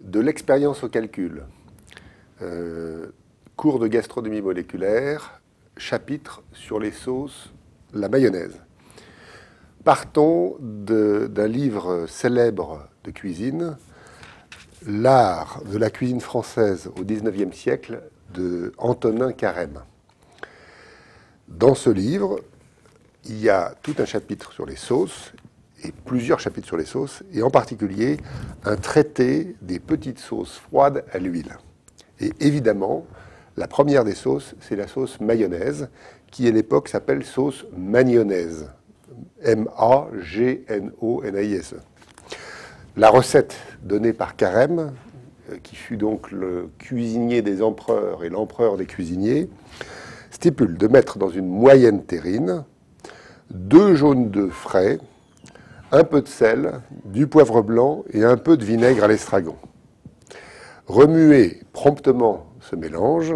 de l'expérience au calcul. Euh, cours de gastronomie moléculaire, chapitre sur les sauces, la mayonnaise. Partons d'un livre célèbre de cuisine, L'art de la cuisine française au XIXe siècle de Antonin Carême. Dans ce livre, il y a tout un chapitre sur les sauces et plusieurs chapitres sur les sauces, et en particulier un traité des petites sauces froides à l'huile. Et évidemment, la première des sauces, c'est la sauce mayonnaise, qui à l'époque s'appelle sauce magnonnaise. M-A-G-N-O-N-A-I-S-E. La recette donnée par Carême, euh, qui fut donc le cuisinier des empereurs et l'empereur des cuisiniers, stipule de mettre dans une moyenne terrine deux jaunes d'œufs frais, un peu de sel, du poivre blanc et un peu de vinaigre à l'estragon. Remuez promptement ce mélange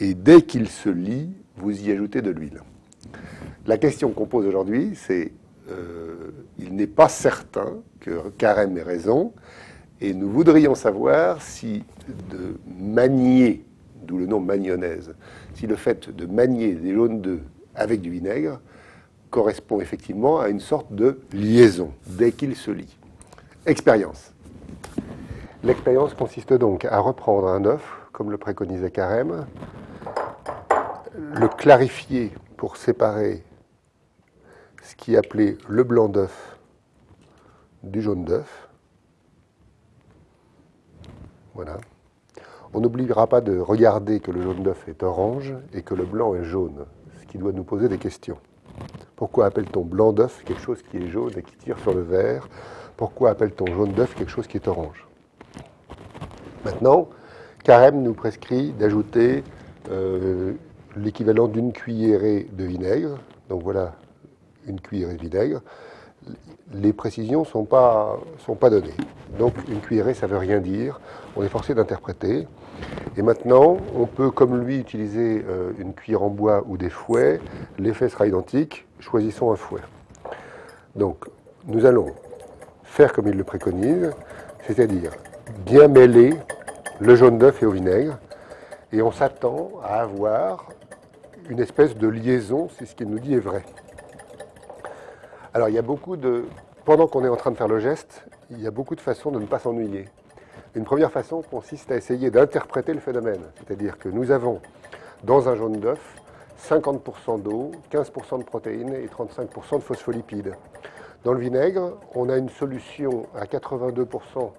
et dès qu'il se lie, vous y ajoutez de l'huile. La question qu'on pose aujourd'hui, c'est euh, il n'est pas certain que Carême ait raison et nous voudrions savoir si de manier, d'où le nom magnonnaise, si le fait de manier des jaunes d'œufs avec du vinaigre correspond effectivement à une sorte de liaison dès qu'il se lie. Expérience. L'expérience consiste donc à reprendre un œuf, comme le préconisait Carême, le clarifier pour séparer ce qui est appelé le blanc d'œuf du jaune d'œuf. Voilà. On n'oubliera pas de regarder que le jaune d'œuf est orange et que le blanc est jaune, ce qui doit nous poser des questions. Pourquoi appelle-t-on blanc d'œuf quelque chose qui est jaune et qui tire sur le vert? Pourquoi appelle-t-on jaune d'œuf quelque chose qui est orange? Maintenant, Carême nous prescrit d'ajouter euh, l'équivalent d'une cuillerée de vinaigre. Donc voilà, une cuillerée de vinaigre. Les précisions ne sont pas, données. Donc une cuillerée, ça ne veut rien dire. On est forcé d'interpréter. Et maintenant, on peut, comme lui, utiliser euh, une cuillère en bois ou des fouets. L'effet sera identique. Choisissons un fouet. Donc, nous allons faire comme il le préconise, c'est-à-dire bien mêler le jaune d'œuf et au vinaigre. Et on s'attend à avoir une espèce de liaison, si ce qu'il nous dit est vrai. Alors, il y a beaucoup de. Pendant qu'on est en train de faire le geste, il y a beaucoup de façons de ne pas s'ennuyer. Une première façon consiste à essayer d'interpréter le phénomène. C'est-à-dire que nous avons dans un jaune d'œuf 50% d'eau, 15% de protéines et 35% de phospholipides. Dans le vinaigre, on a une solution à 82%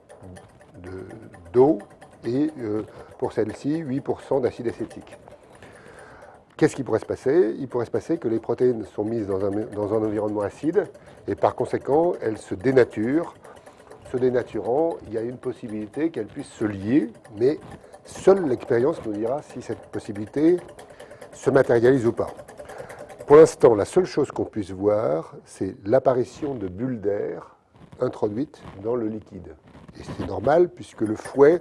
d'eau et euh, pour celle-ci, 8% d'acide acétique. Qu'est-ce qui pourrait se passer? Il pourrait se passer que les protéines sont mises dans un, environnement acide et par conséquent, elles se dénaturent se dénaturant, il y a une possibilité qu'elle puisse se lier, mais seule l'expérience nous dira si cette possibilité se matérialise ou pas. Pour l'instant, la seule chose qu'on puisse voir, c'est l'apparition de bulles d'air introduites dans le liquide. Et c'est normal puisque le fouet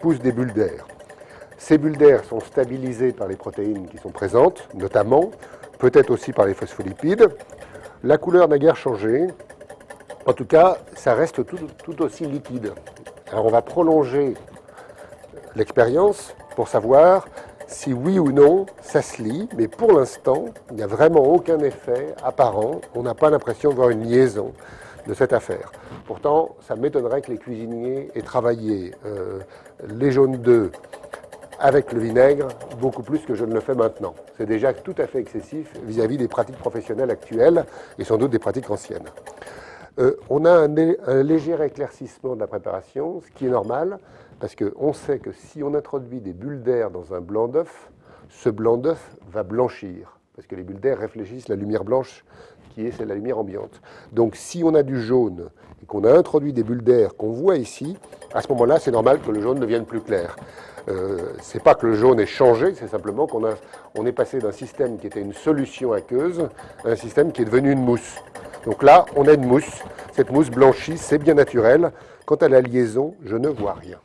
pousse des bulles d'air. Ces bulles d'air sont stabilisées par les protéines qui sont présentes, notamment, peut-être aussi par les phospholipides. La couleur n'a guère changé, en tout cas, ça reste tout, aussi liquide. Alors on va prolonger l'expérience pour savoir si oui ou non ça se lie, mais pour l'instant, il n'y a vraiment aucun effet apparent. On n'a pas l'impression de voir une liaison de cette affaire. Pourtant, ça m'étonnerait que les cuisiniers aient travaillé euh, les jaunes d'œufs avec le vinaigre beaucoup plus que je ne le fais maintenant. C'est déjà tout à fait excessif vis à -vis des pratiques professionnelles actuelles et sans doute des pratiques anciennes. Euh, on a un, léger éclaircissement de la préparation, ce qui est normal, parce qu'on sait que si on introduit des bulles d'air dans un blanc d'œuf, ce blanc d'œuf va blanchir, parce que les bulles d'air réfléchissent la lumière blanche qui est celle de la lumière ambiante. Donc si on a du jaune et qu'on a introduit des bulles d'air qu'on voit ici, à ce moment-là, c'est normal que le jaune devienne plus clair. Euh, c'est pas que le jaune ait changé, c'est simplement qu'on on est passé d'un système qui était une solution aqueuse à un système qui est devenu une mousse. Donc là, on a une mousse. Cette mousse blanchie, c'est bien naturel. Quant à la liaison, je ne vois rien.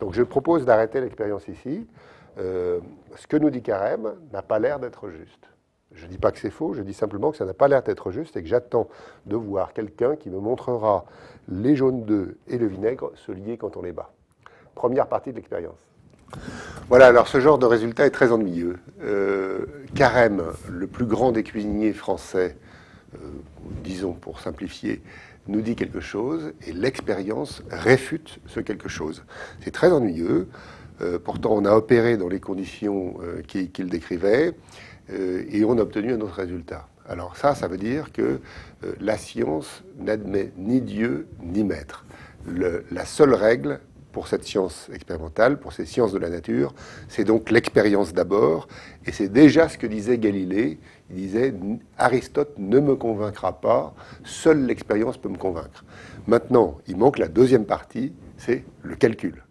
Donc je propose d'arrêter l'expérience ici. Euh, ce que nous dit Carême n'a pas l'air d'être juste. Je ne dis pas que c'est faux, je dis simplement que ça n'a pas l'air d'être juste et que j'attends de voir quelqu'un qui me montrera les jaunes d'œufs et le vinaigre se lier quand on les bat. Première partie de l'expérience. Voilà, alors ce genre de résultat est très ennuyeux. Euh, Carême, le plus grand des cuisiniers français, euh, disons pour simplifier, nous dit quelque chose et l'expérience réfute ce quelque chose. C'est très ennuyeux. Euh, pourtant, on a opéré dans les conditions qu'il décrivait et on a obtenu un autre résultat. Alors ça, ça veut dire que la science n'admet ni Dieu ni maître. la seule règle pour cette science expérimentale, pour ces sciences de la nature, c'est donc l'expérience d'abord, et c'est déjà ce que disait Galilée. Il disait Aristote ne me convaincra pas, seule l'expérience peut me convaincre. Maintenant, il manque la deuxième partie, c'est le calcul.